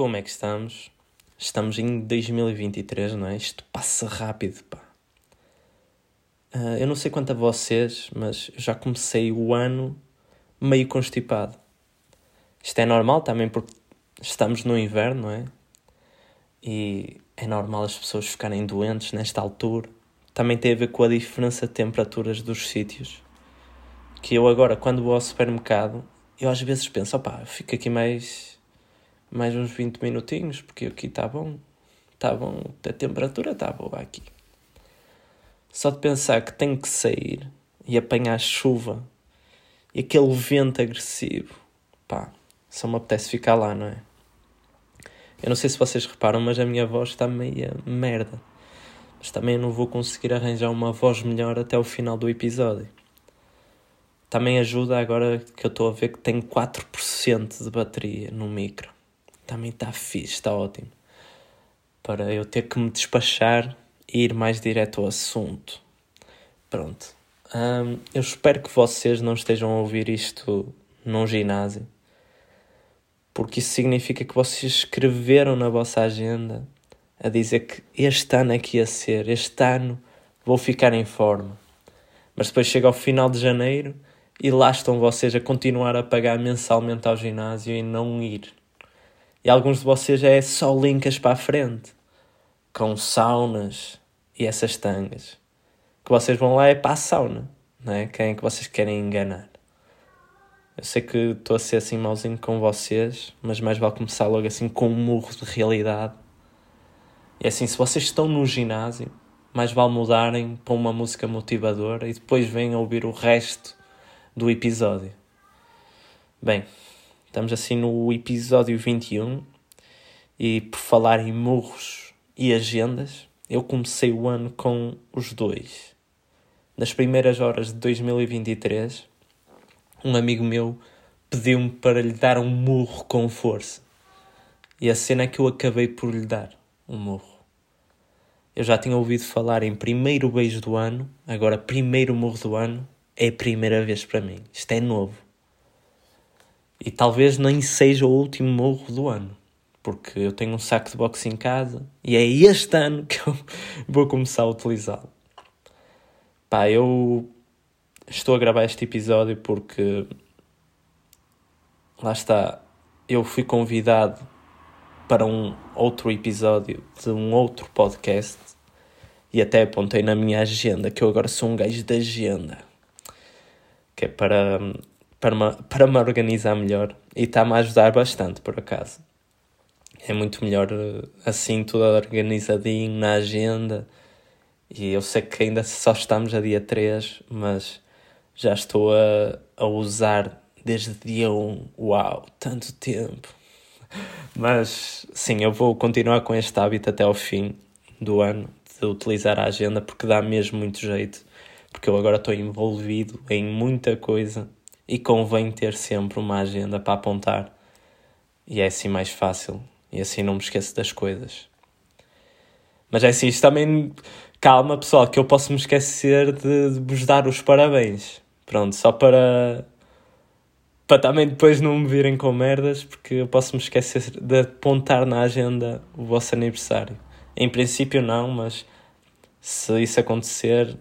como é que estamos? Estamos em 2023, não é? Isto passa rápido, pá. Uh, eu não sei quanto a vocês, mas já comecei o ano meio constipado. Isto é normal também porque estamos no inverno, não é? E é normal as pessoas ficarem doentes nesta altura. Também tem a ver com a diferença de temperaturas dos sítios. Que eu agora, quando vou ao supermercado, eu às vezes penso, opá, fico aqui mais, mais uns 20 minutinhos, porque aqui está bom. Está bom, a temperatura está boa aqui. Só de pensar que tenho que sair e apanhar chuva e aquele vento agressivo, pá, só me apetece ficar lá, não é? Eu não sei se vocês reparam, mas a minha voz está meia merda. Mas também não vou conseguir arranjar uma voz melhor até o final do episódio. Também ajuda agora que eu estou a ver que tenho 4% de bateria no micro. Também está fixe, está ótimo. Para eu ter que me despachar e ir mais direto ao assunto. Pronto. Um, eu espero que vocês não estejam a ouvir isto num ginásio porque isso significa que vocês escreveram na vossa agenda a dizer que este ano é que ia ser, este ano vou ficar em forma. Mas depois chega ao final de janeiro e lá estão vocês a continuar a pagar mensalmente ao ginásio e não ir. E alguns de vocês é só linkas para a frente, com saunas e essas tangas. Que vocês vão lá é para a sauna, não é? Quem é que vocês querem enganar? Eu sei que estou a ser assim mauzinho com vocês, mas mais vale começar logo assim com um murro de realidade. E assim, se vocês estão no ginásio, mais vale mudarem para uma música motivadora e depois venham ouvir o resto do episódio. Bem, estamos assim no episódio 21 e por falar em murros e agendas, eu comecei o ano com os dois. Nas primeiras horas de 2023, um amigo meu pediu-me para lhe dar um murro com força. E a cena é que eu acabei por lhe dar um murro. Eu já tinha ouvido falar em primeiro beijo do ano, agora primeiro murro do ano, é a primeira vez para mim. Isto é novo. E talvez nem seja o último murro do ano, porque eu tenho um saco de boxe em casa e é este ano que eu vou começar a utilizá-lo. Pá, eu estou a gravar este episódio porque lá está, eu fui convidado para um outro episódio de um outro podcast e até apontei na minha agenda que eu agora sou um gajo de agenda que é para, para, me, para me organizar melhor e está-me a ajudar bastante por acaso. É muito melhor assim, tudo organizadinho na agenda. E eu sei que ainda só estamos a dia 3, mas já estou a, a usar desde dia 1. Uau, tanto tempo! Mas sim, eu vou continuar com este hábito até ao fim do ano de utilizar a agenda porque dá mesmo muito jeito. Porque eu agora estou envolvido em muita coisa e convém ter sempre uma agenda para apontar. E é assim mais fácil. E assim não me esqueço das coisas. Mas é assim, isto também. Calma, pessoal, que eu posso me esquecer de, de vos dar os parabéns. Pronto, só para. Para também depois não me virem com merdas, porque eu posso me esquecer de apontar na agenda o vosso aniversário. Em princípio, não, mas se isso acontecer,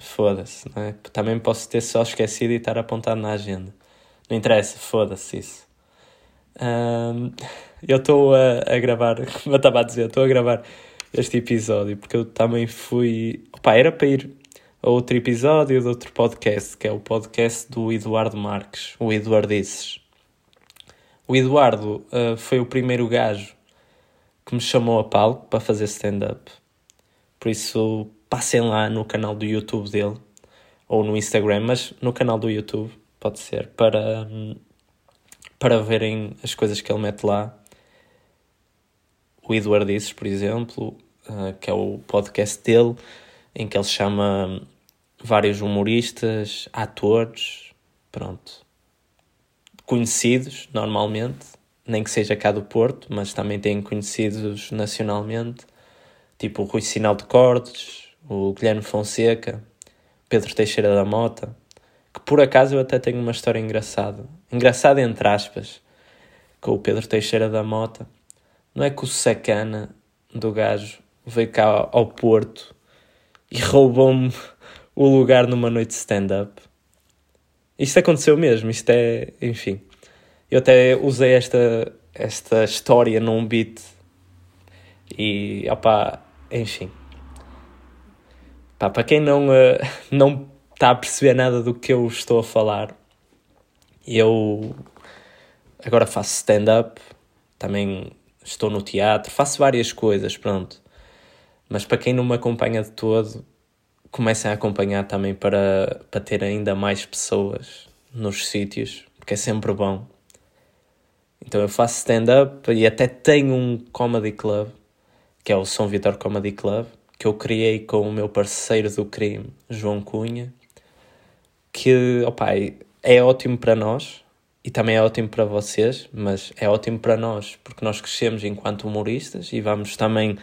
foda-se, é? Também posso ter só esquecido e estar apontado na agenda. Não interessa, foda-se isso. Um, eu estou a, a gravar, como eu estava a dizer, estou a gravar este episódio porque eu também fui. Opa, era para ir a outro episódio de outro podcast, que é o podcast do Eduardo Marques, o Eduardices. O Eduardo uh, foi o primeiro gajo que me chamou a palco para fazer stand-up. Por isso, passem lá no canal do YouTube dele, ou no Instagram, mas no canal do YouTube, pode ser, para, para verem as coisas que ele mete lá. O Eduardices, por exemplo, uh, que é o podcast dele em que ele chama vários humoristas, atores, pronto, conhecidos normalmente, nem que seja cá do Porto, mas também tem conhecidos nacionalmente, tipo o Rui Sinal de Cordes, o Guilherme Fonseca, Pedro Teixeira da Mota, que por acaso eu até tenho uma história engraçada, engraçada entre aspas, com o Pedro Teixeira da Mota. não é que o sacana do gajo veio cá ao Porto e roubou-me o lugar numa noite de stand-up. Isto aconteceu mesmo, isto é, enfim. Eu até usei esta, esta história num beat e, opá, enfim. Pá, para quem não, uh, não está a perceber nada do que eu estou a falar, eu agora faço stand-up, também estou no teatro, faço várias coisas, pronto. Mas para quem não me acompanha de todo, comecem a acompanhar também para, para ter ainda mais pessoas nos sítios, porque é sempre bom. Então eu faço stand-up e até tenho um comedy club, que é o São Vitor Comedy Club, que eu criei com o meu parceiro do crime, João Cunha, que opa, é ótimo para nós e também é ótimo para vocês, mas é ótimo para nós porque nós crescemos enquanto humoristas e vamos também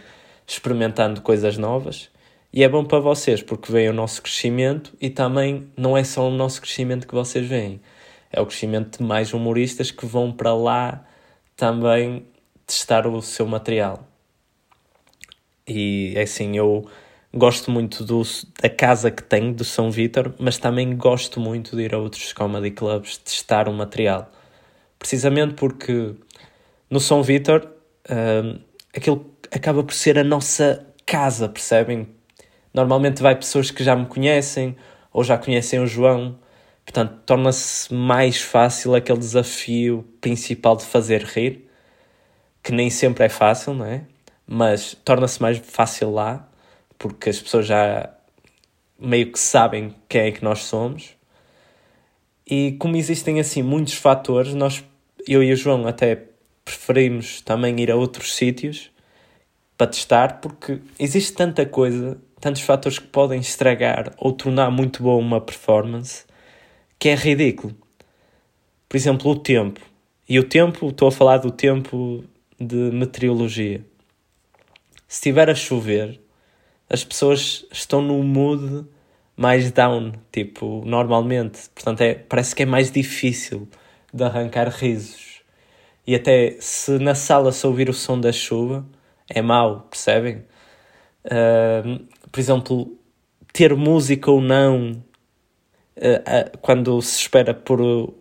experimentando coisas novas. E é bom para vocês porque vem o nosso crescimento e também não é só o nosso crescimento que vocês veem, é o crescimento de mais humoristas que vão para lá também testar o seu material. E é assim, eu gosto muito do, da casa que tenho, do São Vítor, mas também gosto muito de ir a outros comedy clubs testar o material. Precisamente porque no São Vítor uh, aquilo acaba por ser a nossa casa, percebem? Normalmente vai pessoas que já me conhecem ou já conhecem o João, portanto torna-se mais fácil aquele desafio principal de fazer rir, que nem sempre é fácil, não é? Mas torna-se mais fácil lá, porque as pessoas já meio que sabem quem é que nós somos. E como existem assim muitos fatores, nós, eu e o João até preferimos também ir a outros sítios para testar, porque existe tanta coisa, tantos fatores que podem estragar ou tornar muito boa uma performance, que é ridículo. Por exemplo, o tempo. E o tempo, estou a falar do tempo de meteorologia. Se estiver a chover, as pessoas estão no mood mais down, tipo, normalmente. Portanto, é, parece que é mais difícil de arrancar risos. E até se na sala se ouvir o som da chuva, é mau, percebem? Uh, por exemplo, ter música ou não, uh, uh, quando se espera por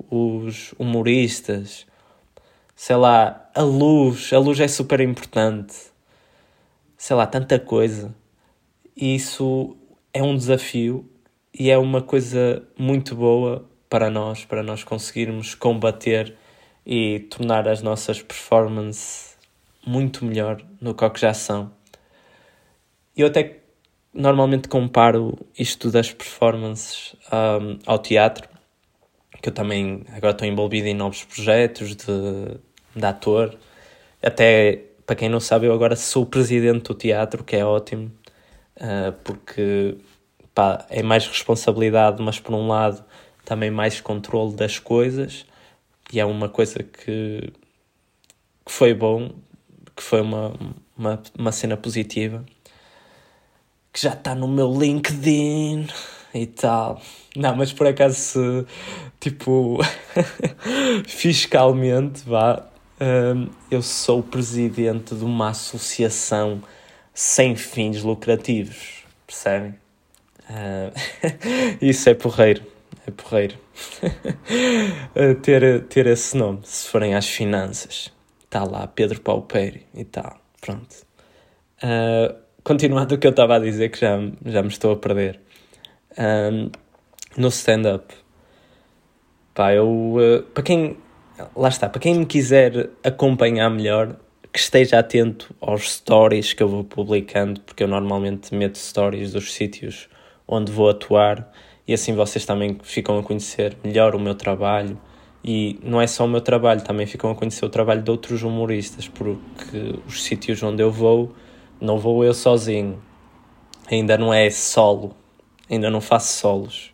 os humoristas, sei lá, a luz, a luz é super importante, sei lá, tanta coisa. E isso é um desafio e é uma coisa muito boa para nós, para nós conseguirmos combater e tornar as nossas performances muito melhor no que já são. Eu até normalmente comparo isto das performances um, ao teatro, que eu também agora estou envolvido em novos projetos de, de ator. Até, para quem não sabe, eu agora sou presidente do teatro, que é ótimo, uh, porque pá, é mais responsabilidade, mas por um lado também mais controle das coisas, e é uma coisa que, que foi bom que foi uma, uma, uma cena positiva, que já está no meu LinkedIn e tal. Não, mas por acaso, tipo, fiscalmente, vá, eu sou presidente de uma associação sem fins lucrativos, percebem? Uh, isso é porreiro, é porreiro. ter, ter esse nome, se forem às finanças está lá Pedro Paupeiro e tal. Pronto. Uh, continuando o que eu estava a dizer, que já, já me estou a perder. Um, no stand-up, pá, eu. Uh, para quem. Lá está, para quem me quiser acompanhar melhor, que esteja atento aos stories que eu vou publicando, porque eu normalmente meto stories dos sítios onde vou atuar e assim vocês também ficam a conhecer melhor o meu trabalho e não é só o meu trabalho, também ficam a conhecer o trabalho de outros humoristas, porque os sítios onde eu vou, não vou eu sozinho. Ainda não é solo, ainda não faço solos.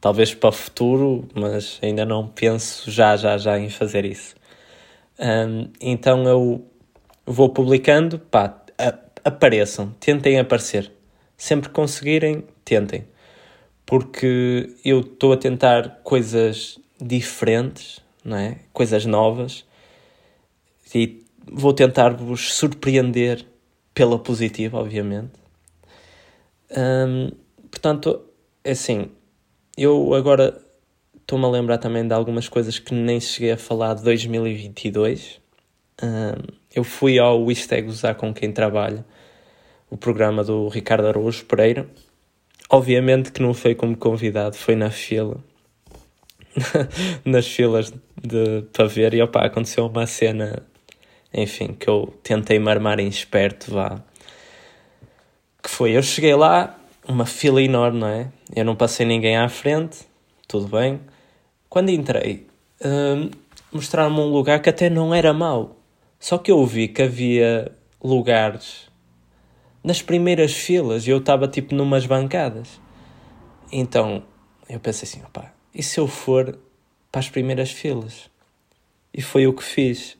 Talvez para o futuro, mas ainda não penso já, já, já em fazer isso. Um, então eu vou publicando, pá, apareçam, tentem aparecer. Sempre conseguirem, tentem. Porque eu estou a tentar coisas diferentes, não é? coisas novas. E vou tentar vos surpreender pela positiva, obviamente. Um, portanto, é assim, eu agora estou-me a lembrar também de algumas coisas que nem cheguei a falar de 2022. Um, eu fui ao Isto é Gozar com quem trabalha, o programa do Ricardo Araújo Pereira. Obviamente que não foi como convidado, foi na fila. Nas filas de, para ver, e opa, aconteceu uma cena, enfim, que eu tentei marmar em esperto, vá. Que foi, eu cheguei lá, uma fila enorme, não é? Eu não passei ninguém à frente, tudo bem. Quando entrei, hum, mostraram-me um lugar que até não era mau. Só que eu vi que havia lugares nas primeiras filas e eu estava tipo numas bancadas. Então eu pensei assim: opá, e se eu for para as primeiras filas? E foi o que fiz.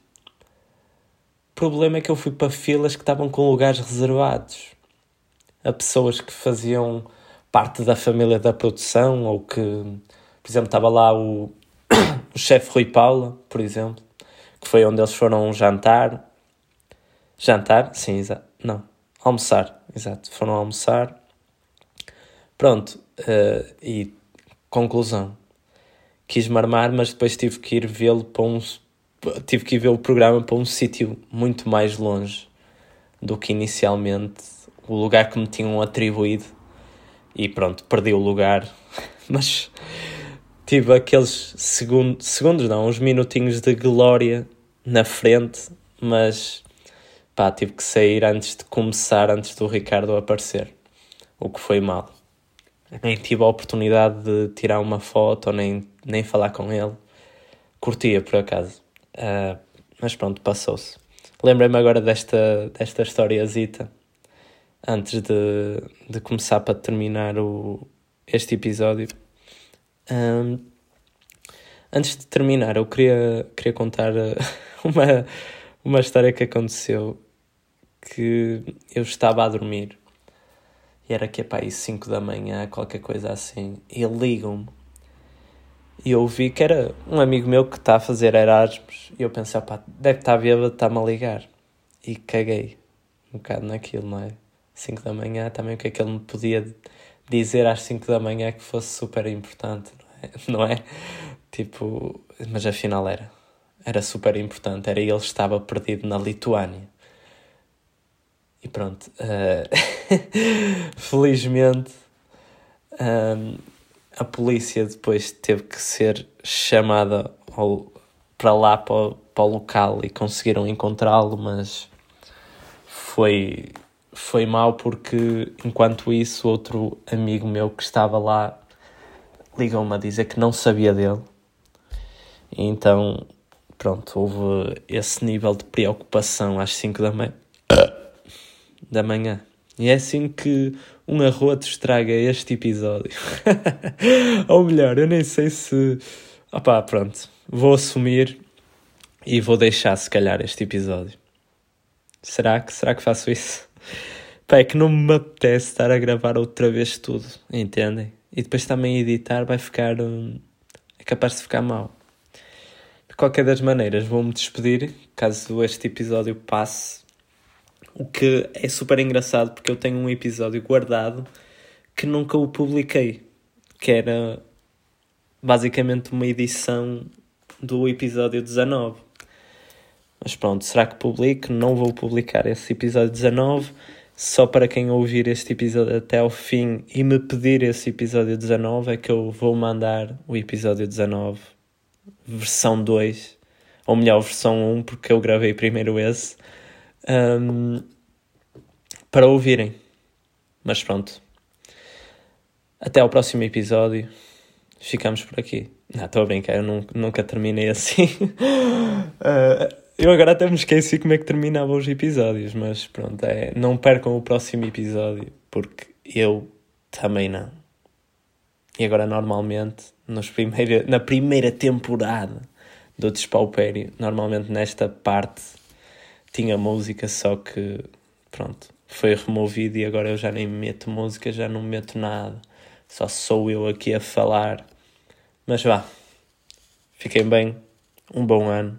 O problema é que eu fui para filas que estavam com lugares reservados a pessoas que faziam parte da família da produção ou que, por exemplo, estava lá o, o chefe Rui Paula, por exemplo que foi onde eles foram jantar. Jantar? Sim, exato. Não, almoçar, exato. Foram almoçar. Pronto, uh, e conclusão. Quis marmar, mas depois tive que ir vê-lo para um. Tive que ir ver o programa para um sítio muito mais longe do que inicialmente o lugar que me tinham atribuído. E pronto, perdi o lugar. mas tive aqueles segundos, segundos não, uns minutinhos de glória na frente, mas pá, tive que sair antes de começar, antes do Ricardo aparecer, o que foi mal. Nem tive a oportunidade de tirar uma foto, nem, nem falar com ele. Curtia, por acaso. Uh, mas pronto, passou-se. Lembrei-me agora desta, desta historiazita, antes de, de começar para terminar o, este episódio. Um, antes de terminar, eu queria, queria contar eh, uma, uma história que aconteceu que eu estava a dormir. E era que é para aí 5 da manhã, qualquer coisa assim, e ligam-me. E eu vi que era um amigo meu que está a fazer Erasmus. E eu pensei, pá, deve estar bêbado, está-me a ligar. E caguei um bocado naquilo, não é? 5 da manhã, também o que é que ele me podia dizer às 5 da manhã que fosse super importante, não é? Não é? Tipo, mas afinal era. Era super importante. Era ele estava perdido na Lituânia. E pronto. Uh, felizmente, um, a polícia depois teve que ser chamada ao, para lá, para, para o local e conseguiram encontrá-lo, mas foi, foi mal porque enquanto isso outro amigo meu que estava lá ligou-me a dizer que não sabia dele então, pronto, houve esse nível de preocupação às 5 da manhã. da manhã. E é assim que um arroto estraga este episódio. Ou melhor, eu nem sei se. Opá, pronto. Vou assumir e vou deixar se calhar este episódio. Será que, será que faço isso? Pá, é que não me apetece estar a gravar outra vez tudo, entendem? E depois também editar vai ficar. Hum, é capaz de ficar mal qualquer das maneiras, vou-me despedir caso este episódio passe. O que é super engraçado porque eu tenho um episódio guardado que nunca o publiquei, que era basicamente uma edição do episódio 19. Mas pronto, será que publico? Não vou publicar esse episódio 19. Só para quem ouvir este episódio até ao fim e me pedir esse episódio 19 é que eu vou mandar o episódio 19 versão 2, ou melhor, versão 1, porque eu gravei primeiro esse, um, para ouvirem. Mas pronto. Até ao próximo episódio. Ficamos por aqui. Não, estou a brincar, eu nunca, nunca terminei assim. uh, eu agora até me esqueci como é que terminava os episódios, mas pronto, é, não percam o próximo episódio, porque eu também não. E agora, normalmente, nos primeira, na primeira temporada do Despaupério, normalmente nesta parte tinha música, só que, pronto, foi removido e agora eu já nem meto música, já não meto nada. Só sou eu aqui a falar. Mas vá, fiquem bem, um bom ano,